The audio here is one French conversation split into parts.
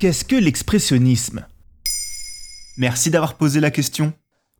Qu'est-ce que l'expressionnisme? Merci d'avoir posé la question.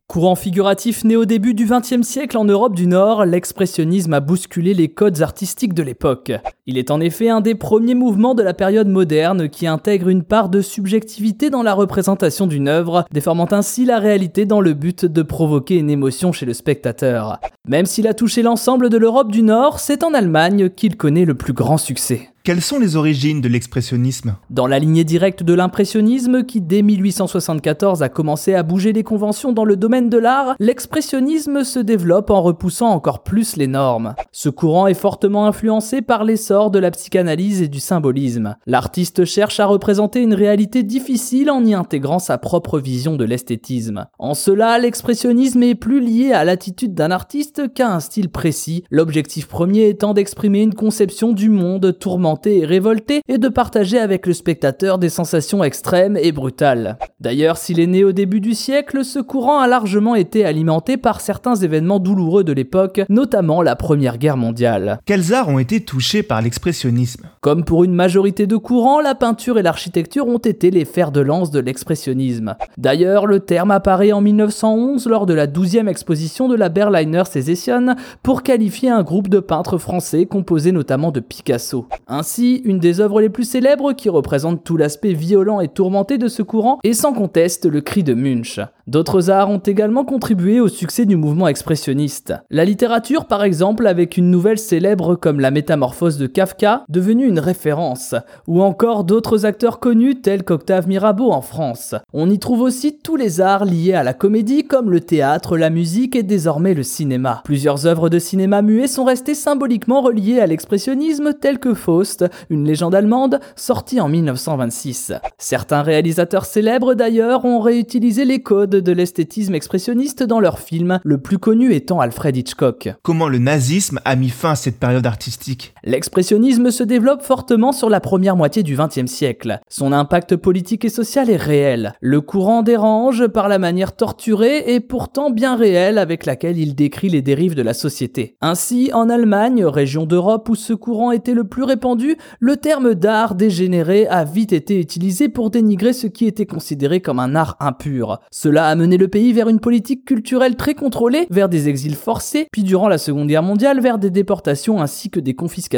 Courant figuratif né au début du XXe siècle en Europe du Nord, l'expressionnisme a bousculé les codes artistiques de l'époque. Il est en effet un des premiers mouvements de la période moderne qui intègre une part de subjectivité dans la représentation d'une œuvre, déformant ainsi la réalité dans le but de provoquer une émotion chez le spectateur. Même s'il a touché l'ensemble de l'Europe du Nord, c'est en Allemagne qu'il connaît le plus grand succès. Quelles sont les origines de l'expressionnisme? Dans la lignée directe de l'impressionnisme, qui dès 1874 a commencé à bouger les conventions dans le domaine de l'art, l'expressionnisme se développe en repoussant encore plus les normes. Ce courant est fortement influencé par l'essor de la psychanalyse et du symbolisme. L'artiste cherche à représenter une réalité difficile en y intégrant sa propre vision de l'esthétisme. En cela, l'expressionnisme est plus lié à l'attitude d'un artiste qu'à un style précis, l'objectif premier étant d'exprimer une conception du monde tourmenté et révolté et de partager avec le spectateur des sensations extrêmes et brutales. D'ailleurs, s'il est né au début du siècle, ce courant a largement été alimenté par certains événements douloureux de l'époque, notamment la Première Guerre mondiale. Quels arts ont été touchés par l'expressionnisme? Comme pour une majorité de courants, la peinture et l'architecture ont été les fers de lance de l'expressionnisme. D'ailleurs, le terme apparaît en 1911 lors de la 12e exposition de la Berliner Sezession pour qualifier un groupe de peintres français composé notamment de Picasso. Ainsi, une des œuvres les plus célèbres qui représente tout l'aspect violent et tourmenté de ce courant est sans conteste le cri de Munch. D'autres arts ont également contribué au succès du mouvement expressionniste. La littérature, par exemple, avec une nouvelle célèbre comme La Métamorphose de Kafka, devenue une référence, ou encore d'autres acteurs connus tels qu'Octave Mirabeau en France. On y trouve aussi tous les arts liés à la comédie comme le théâtre, la musique et désormais le cinéma. Plusieurs œuvres de cinéma muet sont restées symboliquement reliées à l'expressionnisme telles que Faust, une légende allemande sortie en 1926. Certains réalisateurs célèbres d'ailleurs ont réutilisé les codes de l'esthétisme expressionniste dans leurs films, le plus connu étant Alfred Hitchcock. Comment le nazisme a mis fin à cette période artistique? L'expressionnisme se développe fortement sur la première moitié du XXe siècle. Son impact politique et social est réel. Le courant dérange par la manière torturée et pourtant bien réelle avec laquelle il décrit les dérives de la société. Ainsi, en Allemagne, région d'Europe où ce courant était le plus répandu, le terme d'art dégénéré a vite été utilisé pour dénigrer ce qui était considéré comme un art impur. Cela a mené le pays vers une politique culturelle très contrôlée, vers des exils forcés, puis durant la Seconde Guerre mondiale vers des déportations ainsi que des confiscations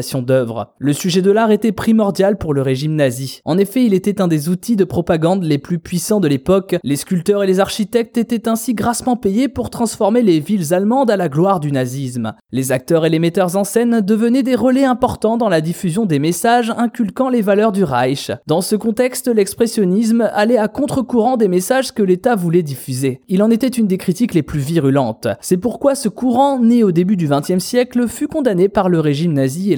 Le sujet de l'art était primordial pour le régime nazi. En effet, il était un des outils de propagande les plus puissants de l'époque. Les sculpteurs et les architectes étaient ainsi grassement payés pour transformer les villes allemandes à la gloire du nazisme. Les acteurs et les metteurs en scène devenaient des relais importants dans la diffusion des messages inculquant les valeurs du Reich. Dans ce contexte, l'expressionnisme allait à contre-courant des messages que l'État voulait diffuser. Il en était une des critiques les plus virulentes. C'est pourquoi ce courant, né au début du XXe siècle, fut condamné par le régime nazi et